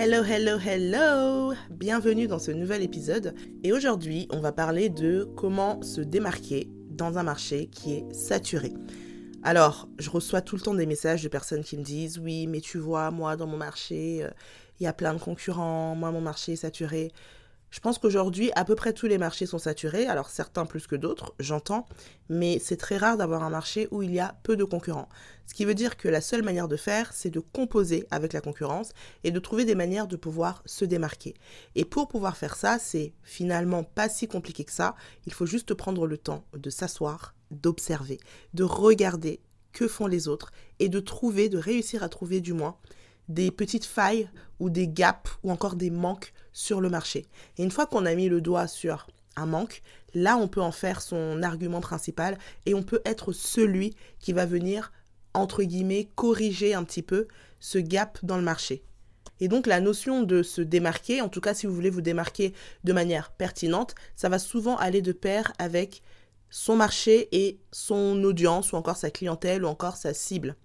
Hello, hello, hello Bienvenue dans ce nouvel épisode. Et aujourd'hui, on va parler de comment se démarquer dans un marché qui est saturé. Alors, je reçois tout le temps des messages de personnes qui me disent Oui, mais tu vois, moi, dans mon marché, euh, il y a plein de concurrents, moi, mon marché est saturé. Je pense qu'aujourd'hui, à peu près tous les marchés sont saturés, alors certains plus que d'autres, j'entends, mais c'est très rare d'avoir un marché où il y a peu de concurrents. Ce qui veut dire que la seule manière de faire, c'est de composer avec la concurrence et de trouver des manières de pouvoir se démarquer. Et pour pouvoir faire ça, c'est finalement pas si compliqué que ça. Il faut juste prendre le temps de s'asseoir, d'observer, de regarder que font les autres et de trouver, de réussir à trouver du moins des petites failles ou des gaps ou encore des manques sur le marché. Et une fois qu'on a mis le doigt sur un manque, là on peut en faire son argument principal et on peut être celui qui va venir, entre guillemets, corriger un petit peu ce gap dans le marché. Et donc la notion de se démarquer, en tout cas si vous voulez vous démarquer de manière pertinente, ça va souvent aller de pair avec son marché et son audience ou encore sa clientèle ou encore sa cible.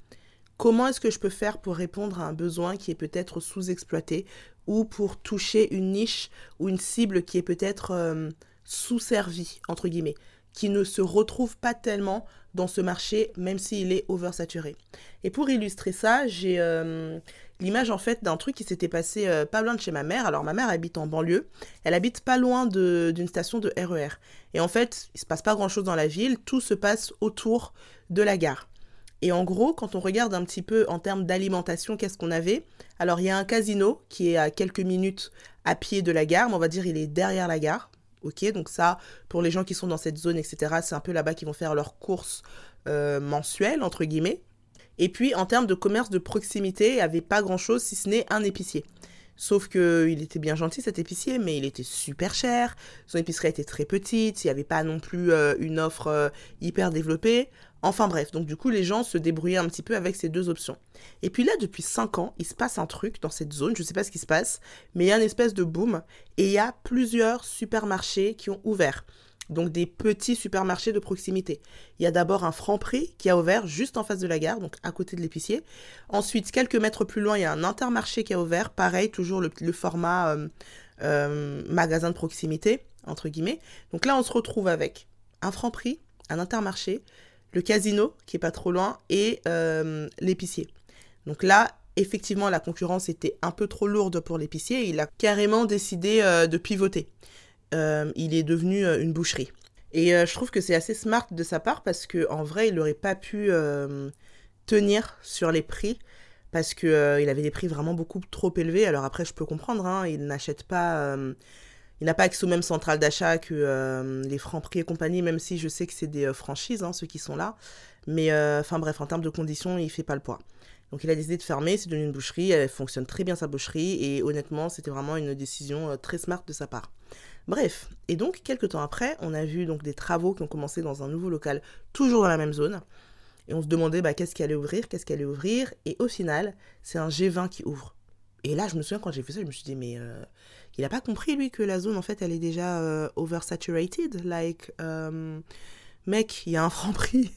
Comment est-ce que je peux faire pour répondre à un besoin qui est peut-être sous-exploité ou pour toucher une niche ou une cible qui est peut-être euh, sous-servie, entre guillemets, qui ne se retrouve pas tellement dans ce marché, même s'il est oversaturé? Et pour illustrer ça, j'ai euh, l'image en fait d'un truc qui s'était passé euh, pas loin de chez ma mère. Alors ma mère habite en banlieue, elle habite pas loin d'une station de RER. E Et en fait, il se passe pas grand-chose dans la ville, tout se passe autour de la gare. Et en gros, quand on regarde un petit peu en termes d'alimentation, qu'est-ce qu'on avait? Alors, il y a un casino qui est à quelques minutes à pied de la gare, mais on va dire il est derrière la gare. Ok, donc ça, pour les gens qui sont dans cette zone, etc., c'est un peu là-bas qu'ils vont faire leurs courses euh, mensuelles, entre guillemets. Et puis, en termes de commerce de proximité, il n'y avait pas grand-chose si ce n'est un épicier. Sauf qu'il était bien gentil cet épicier, mais il était super cher. Son épicerie était très petite, il n'y avait pas non plus euh, une offre euh, hyper développée. Enfin bref, donc du coup les gens se débrouillaient un petit peu avec ces deux options. Et puis là, depuis 5 ans, il se passe un truc dans cette zone, je ne sais pas ce qui se passe, mais il y a une espèce de boom et il y a plusieurs supermarchés qui ont ouvert. Donc des petits supermarchés de proximité. Il y a d'abord un franc prix qui a ouvert juste en face de la gare, donc à côté de l'épicier. Ensuite, quelques mètres plus loin, il y a un intermarché qui a ouvert, pareil, toujours le, format euh, euh, magasin de proximité, entre guillemets. Donc là, on se retrouve avec un franc prix, un intermarché, le casino, qui est pas trop loin, et euh, l'épicier. Donc là, effectivement, la concurrence était un peu trop lourde pour l'épicier. Il a carrément décidé euh, de pivoter. Euh, il est devenu une boucherie. Et je trouve que c'est assez smart de sa part parce qu'en vrai, il n'aurait pas pu tenir sur les prix parce qu'il il avait des prix vraiment beaucoup trop élevés. Alors après, je peux comprendre, hein, il n'achète pas il n'a pas accès aux mêmes centrales d'achat que euh, les francs prix et compagnie, même si je sais que c'est des euh, franchises, hein, ceux qui sont là. Mais euh, enfin bref, en termes de conditions, il fait pas le poids. Donc il a décidé de fermer, c'est devenu une boucherie, elle fonctionne très bien sa boucherie, et honnêtement, c'était vraiment une décision très smart de sa part. Bref, et donc quelques temps après, on a vu donc des travaux qui ont commencé dans un nouveau local, toujours dans la même zone. Et on se demandait bah, qu'est-ce qui allait ouvrir, qu'est-ce qui allait ouvrir. Et au final, c'est un G20 qui ouvre. Et là, je me souviens quand j'ai fait ça, je me suis dit, mais il n'a pas compris, lui, que la zone, en fait, elle est déjà euh, oversaturated. Like, euh, mec, il y a un franc prix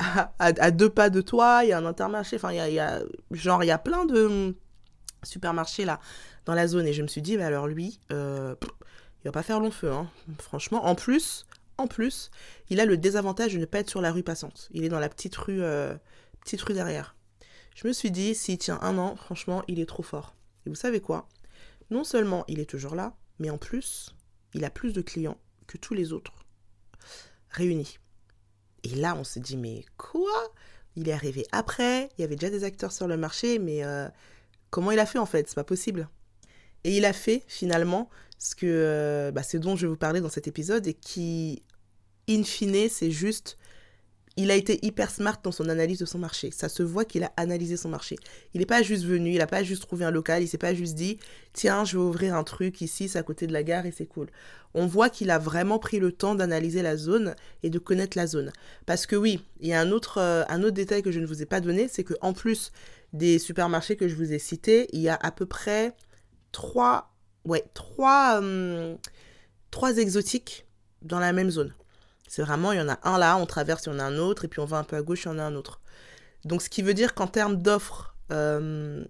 à, deux pas de toi, il y a un intermarché, enfin, il y a, genre, il y a plein de supermarchés, là, dans la zone. Et je me suis dit, bah alors lui, euh, il va pas faire long feu, hein. franchement. En plus, en plus, il a le désavantage de ne pas être sur la rue passante. Il est dans la petite rue, petite rue derrière. Je me suis dit, s'il tient un an, franchement, il est trop fort. Et vous savez quoi? Non seulement il est toujours là, mais en plus, il a plus de clients que tous les autres réunis. Et là, on s'est dit, mais quoi? Il est arrivé après, il y avait déjà des acteurs sur le marché, mais euh, comment il a fait en fait? C'est pas possible. Et il a fait finalement ce que euh, bah, c'est dont je vais vous parler dans cet épisode et qui, in fine, c'est juste il a été hyper smart dans son analyse de son marché. Ça se voit qu'il a analysé son marché. Il n'est pas juste venu, il n'a pas juste trouvé un local, il s'est pas juste dit tiens, je vais ouvrir un truc ici, c'est à côté de la gare et c'est cool. On voit qu'il a vraiment pris le temps d'analyser la zone et de connaître la zone. Parce que oui, il y a un autre, euh, un autre détail que je ne vous ai pas donné, c'est qu'en plus des supermarchés que je vous ai cités, il y a à peu près trois, trois exotiques dans la même zone. C'est vraiment, il y en a un là, on traverse, il y en a un autre, et puis on va un peu à gauche, il y en a un autre. Donc, ce qui veut dire qu'en termes d'offres, euh,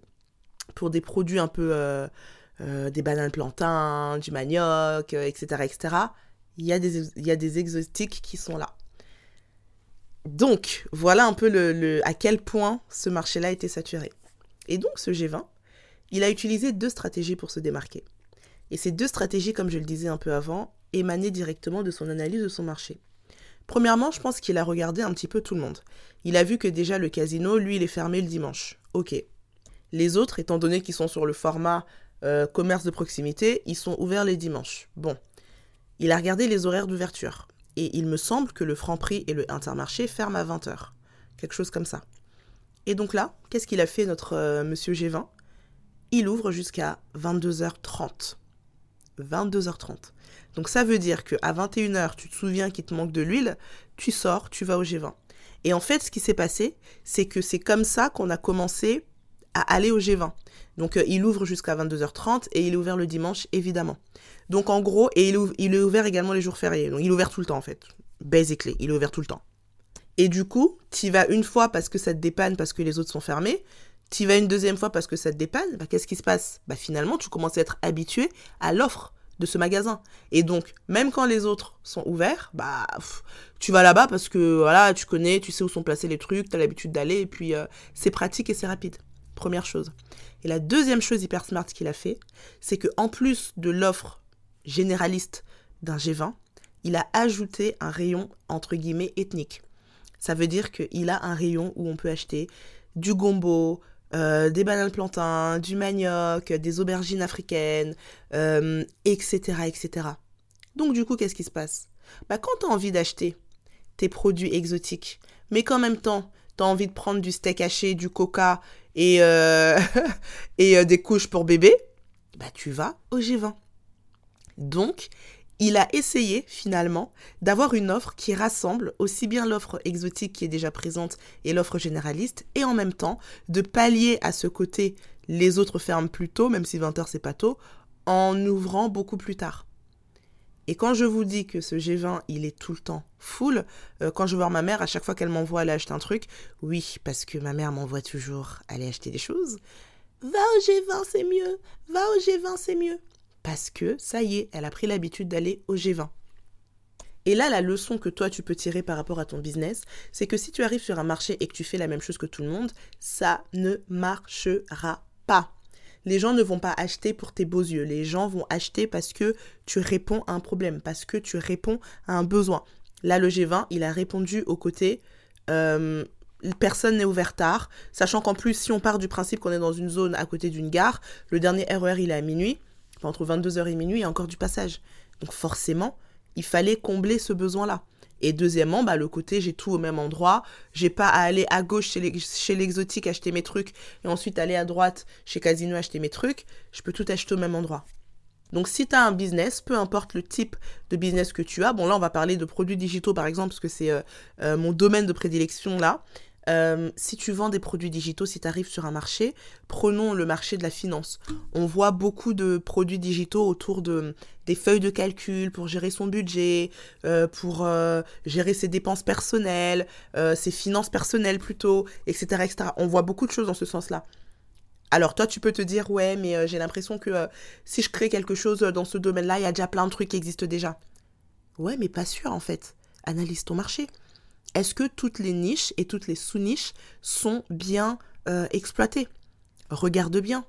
pour des produits un peu euh, euh, des bananes plantains, du manioc, etc., etc., il y, a des, exotiques qui sont là. Donc, voilà un peu à quel point ce marché-là était saturé. Et donc, ce G20, il a utilisé deux stratégies pour se démarquer. Et ces deux stratégies, comme je le disais un peu avant, émanaient directement de son analyse de son marché. Premièrement, je pense qu'il a regardé un petit peu tout le monde. Il a vu que déjà le casino, lui, il est fermé le dimanche. Ok. Les autres, étant donné qu'ils sont sur le format euh, commerce de proximité, ils sont ouverts les dimanches. Bon. Il a regardé les horaires d'ouverture. Et il me semble que le Franprix et le Intermarché ferment à 20h. Quelque chose comme ça. Et donc là, qu'est-ce qu'il a fait notre euh, monsieur G20 Il ouvre jusqu'à 22h30. 22h30. Donc ça veut dire qu'à 21h, tu te souviens qu'il te manque de l'huile, tu sors, tu vas au G20. Et en fait, ce qui s'est passé, c'est que c'est comme ça qu'on a commencé à aller au G20. Donc euh, il ouvre jusqu'à 22h30 et il est ouvert le dimanche, évidemment. Donc en gros, et il il est ouvert également les jours fériés. Donc il est ouvert tout le temps en fait. Basically, il est ouvert tout le temps. Et du coup, tu vas une fois parce que ça te dépanne, parce que les autres sont fermés. Tu vas une deuxième fois parce que ça te dépanne. Bah, Qu'est-ce qui se passe? Bah, Finalement, tu commences à être habitué à l'offre de ce magasin. Et donc, même quand les autres sont ouverts, bah, tu vas là-bas parce que voilà, tu connais, tu sais où sont placés les trucs, tu as l'habitude d'aller, et puis euh, c'est pratique et c'est rapide. Première chose. Et la deuxième chose hyper smart qu'il a fait, c'est que en plus de l'offre généraliste d'un G20, il a ajouté un rayon entre guillemets ethnique. Ça veut dire qu'il a un rayon où on peut acheter du gombo, euh, des bananes plantains, du manioc, des aubergines africaines, etc., euh, etc. Donc du coup, qu'est-ce qui se passe? Bah, Quand tu as envie d'acheter tes produits exotiques, mais qu'en même temps, tu as envie de prendre du steak haché, du coca et, euh, et des couches pour bébé, bah, tu vas au G20. Donc, il a essayé finalement d'avoir une offre qui rassemble aussi bien l'offre exotique qui est déjà présente et l'offre généraliste, et en même temps de pallier à ce côté les autres ferment plus tôt, même si 20h c'est pas tôt, en ouvrant beaucoup plus tard. Et quand je vous dis que ce G20, il est tout le temps full, euh, quand je vois ma mère, à chaque fois qu'elle m'envoie aller acheter un truc, oui, parce que ma mère m'envoie toujours aller acheter des choses, va au G20, c'est mieux, va au G20, c'est mieux parce que ça y est, elle a pris l'habitude d'aller au G20. Et là, la leçon que toi, tu peux tirer par rapport à ton business, c'est que si tu arrives sur un marché et que tu fais la même chose que tout le monde, ça ne marchera pas. Les gens ne vont pas acheter pour tes beaux yeux. Les gens vont acheter parce que tu réponds à un problème, parce que tu réponds à un besoin. Là, le G20, il a répondu au côté euh, personne n'est ouvert tard, sachant qu'en plus, si on part du principe qu'on est dans une zone à côté d'une gare, le dernier RER, e il est à minuit entre 22h et minuit, il y a encore du passage. Donc forcément, il fallait combler ce besoin-là. Et deuxièmement, bah, le côté j'ai tout au même endroit, j'ai pas à aller à gauche chez l'exotique acheter mes trucs et ensuite aller à droite chez Casino acheter mes trucs, je peux tout acheter au même endroit. Donc si tu as un business, peu importe le type de business que tu as, bon là on va parler de produits digitaux par exemple parce que c'est euh, euh, mon domaine de prédilection là, euh, si tu vends des produits digitaux, si tu arrives sur un marché, prenons le marché de la finance. On voit beaucoup de produits digitaux autour de des feuilles de calcul pour gérer son budget, euh, pour euh, gérer ses dépenses personnelles, ses finances personnelles plutôt, etc., etc. On voit beaucoup de choses dans ce sens-là. Alors toi, tu peux te dire, ouais, mais j'ai l'impression que si je crée quelque chose dans ce domaine-là, il y a déjà plein de trucs qui existent déjà. Ouais, mais pas sûr en fait. Analyse ton marché est-ce que toutes les niches et toutes les sous-niches sont bien euh, exploitées? Regarde bien.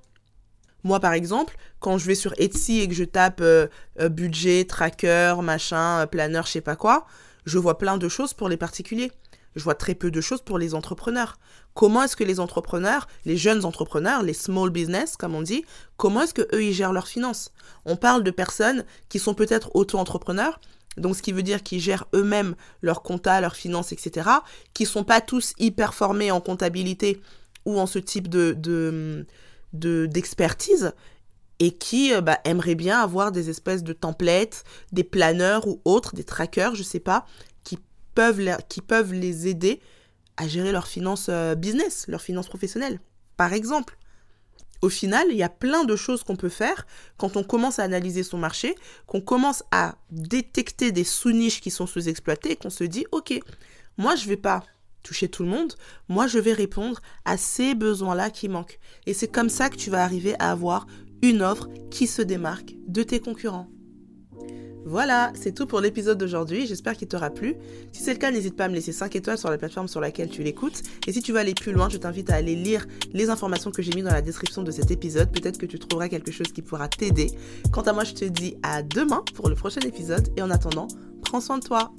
Moi, par exemple, quand je vais sur Etsy et que je tape euh, euh, budget, tracker, machin, planeur, je sais pas quoi, je vois plein de choses pour les particuliers. Je vois très peu de choses pour les entrepreneurs. Comment est-ce que les entrepreneurs, les jeunes entrepreneurs, les small business, comme on dit, comment est-ce que eux ils gèrent leurs finances? On parle de personnes qui sont peut-être auto-entrepreneurs, donc ce qui veut dire qu'ils gèrent eux-mêmes leur compta, leurs finances, etc., qui sont pas tous hyper formés en comptabilité ou en ce type de, d'expertise et qui euh, bah, aimeraient bien avoir des espèces de templates, des planeurs ou autres, des trackers, je sais pas, qui peuvent, qui peuvent les aider à gérer leurs finances euh, business, leurs finances professionnelles, par exemple. Au final, il y a plein de choses qu'on peut faire quand on commence à analyser son marché, qu'on commence à détecter des sous-niches qui sont sous-exploitées qu'on se dit, OK, moi, je ne vais pas toucher tout le monde, moi je vais répondre à ces besoins-là qui manquent. Et c'est comme ça que tu vas arriver à avoir une offre qui se démarque de tes concurrents. Voilà, c'est tout pour l'épisode d'aujourd'hui, j'espère qu'il t'aura plu. Si c'est le cas, n'hésite pas à me laisser 5 étoiles sur la plateforme sur laquelle tu l'écoutes. Et si tu veux aller plus loin, je t'invite à aller lire les informations que j'ai mis dans la description de cet épisode. Peut-être que tu trouveras quelque chose qui pourra t'aider. Quant à moi, je te dis à demain pour le prochain épisode. Et en attendant, prends soin de toi.